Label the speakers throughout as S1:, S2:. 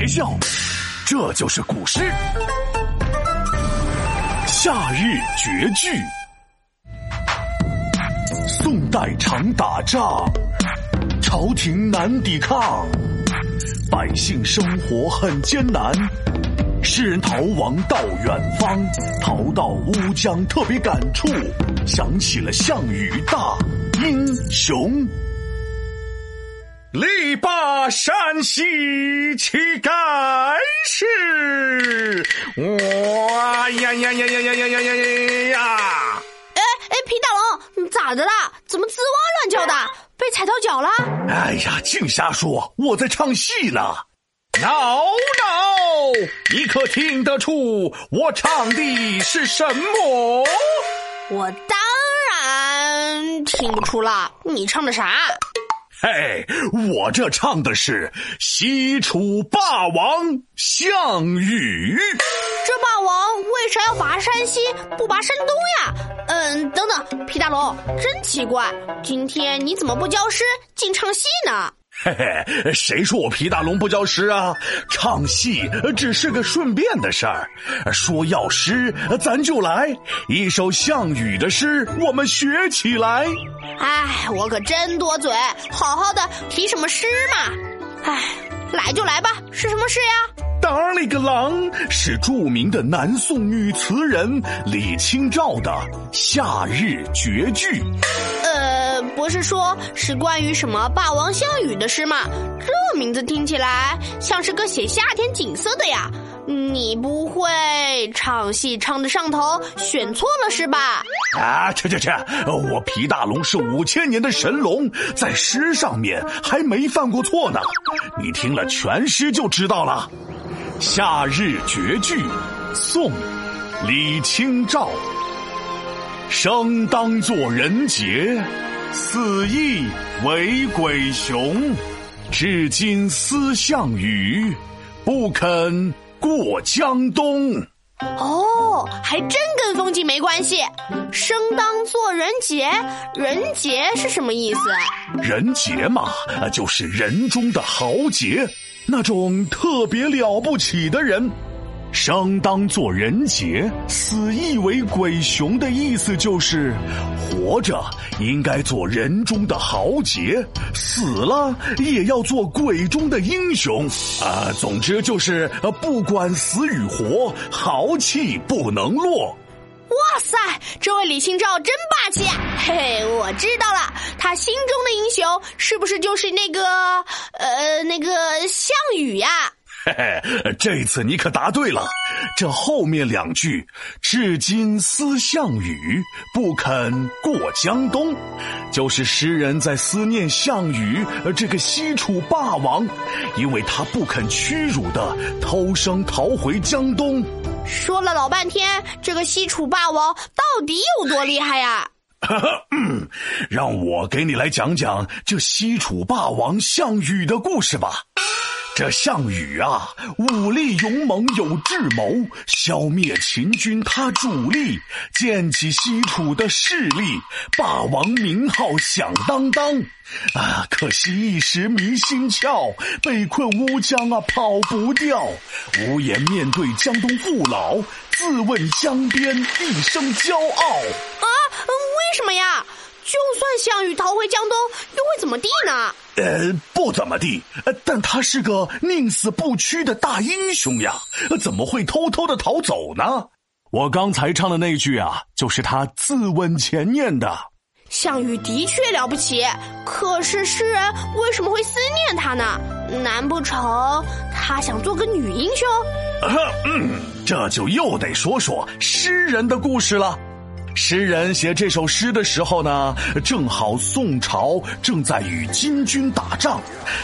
S1: 别笑，这就是古诗《夏日绝句》。宋代常打仗，朝廷难抵抗，百姓生活很艰难。诗人逃亡到远方，逃到乌江，特别感触，想起了项羽大英雄。力拔山兮气盖世，哇呀呀呀呀呀呀呀呀呀呀！
S2: 哎哎，皮大龙，咋的啦？怎么吱哇乱叫的？被踩到脚了？
S1: 哎呀，净瞎说！我在唱戏呢。闹闹，你可听得出我唱的是什么？
S2: 我当然听不出了，你唱的啥？
S1: 嘿，我这唱的是西楚霸王项羽。
S2: 这霸王为啥要拔山西不拔山东呀？嗯，等等，皮大龙，真奇怪，今天你怎么不教诗，竟唱戏呢？
S1: 嘿嘿，谁说我皮大龙不教诗啊？唱戏只是个顺便的事儿。说要诗，咱就来一首项羽的诗，我们学起来。
S2: 哎，我可真多嘴，好好的提什么诗嘛？哎，来就来吧，是什么诗呀？
S1: 当了个郎，是著名的南宋女词人李清照的《夏日绝句》。
S2: 呃，不是说是关于什么霸王项羽的诗吗？这名字听起来像是个写夏天景色的呀。你不会唱戏唱的上头，选错了是吧？
S1: 啊，去去去！我皮大龙是五千年的神龙，在诗上面还没犯过错呢。你听了全诗就知道了。《夏日绝句》，宋，李清照。生当作人杰，死亦为鬼雄。至今思项羽，不肯。过江东，
S2: 哦，还真跟风景没关系。生当作人杰，人杰是什么意思？
S1: 人杰嘛，就是人中的豪杰，那种特别了不起的人。生当作人杰，死亦为鬼雄的意思就是，活着应该做人中的豪杰，死了也要做鬼中的英雄。啊，总之就是不管死与活，豪气不能落。
S2: 哇塞，这位李清照真霸气！嘿嘿，我知道了，他心中的英雄是不是就是那个呃那个项羽呀？
S1: 嘿嘿，这次你可答对了。这后面两句“至今思项羽，不肯过江东”，就是诗人在思念项羽这个西楚霸王，因为他不肯屈辱的偷生逃回江东。
S2: 说了老半天，这个西楚霸王到底有多厉害呀？
S1: 嗯，让我给你来讲讲这西楚霸王项羽的故事吧。这项羽啊，武力勇猛有智谋，消灭秦军他主力，建起西楚的势力，霸王名号响当当。啊，可惜一时迷心窍，被困乌江啊跑不掉，无颜面对江东父老，自问江边一生骄傲。
S2: 项羽逃回江东，又会怎么地呢？
S1: 呃，不怎么地，但他是个宁死不屈的大英雄呀，怎么会偷偷的逃走呢？我刚才唱的那句啊，就是他自刎前念的。
S2: 项羽的确了不起，可是诗人为什么会思念他呢？难不成他想做个女英雄？
S1: 嗯，这就又得说说诗人的故事了。诗人写这首诗的时候呢，正好宋朝正在与金军打仗，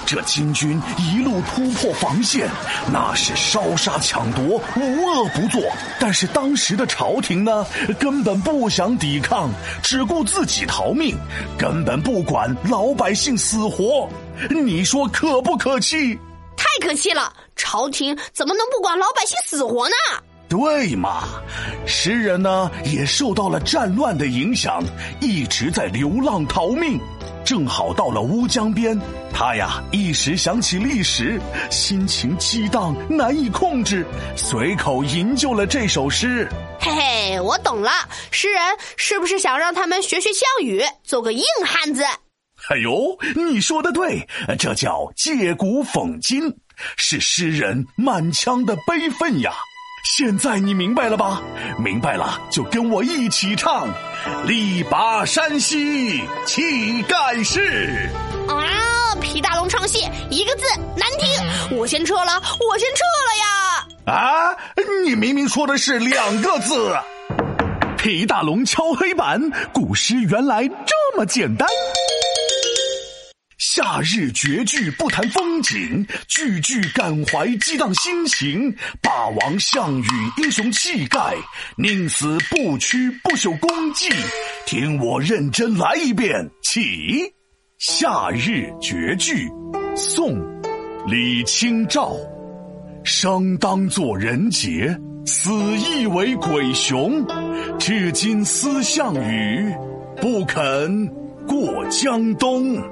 S1: 这金军一路突破防线，那是烧杀抢夺，无恶不作。但是当时的朝廷呢，根本不想抵抗，只顾自己逃命，根本不管老百姓死活。你说可不可气？
S2: 太可气了！朝廷怎么能不管老百姓死活呢？
S1: 对嘛，诗人呢也受到了战乱的影响，一直在流浪逃命。正好到了乌江边，他呀一时想起历史，心情激荡难以控制，随口吟就了这首诗。
S2: 嘿嘿，我懂了，诗人是不是想让他们学学项羽，做个硬汉子？
S1: 哎呦，你说的对，这叫借古讽今，是诗人满腔的悲愤呀。现在你明白了吧？明白了就跟我一起唱：“力拔山兮气盖世。”
S2: 啊！皮大龙唱戏一个字难听，我先撤了，我先撤了呀！
S1: 啊！你明明说的是两个字。皮大龙敲黑板，古诗原来这么简单。夏日绝句不谈风景，句句感怀激荡心情。霸王项羽英雄气概，宁死不屈不朽功绩。听我认真来一遍，起。夏日绝句，宋，李清照。生当作人杰，死亦为鬼雄。至今思项羽，不肯过江东。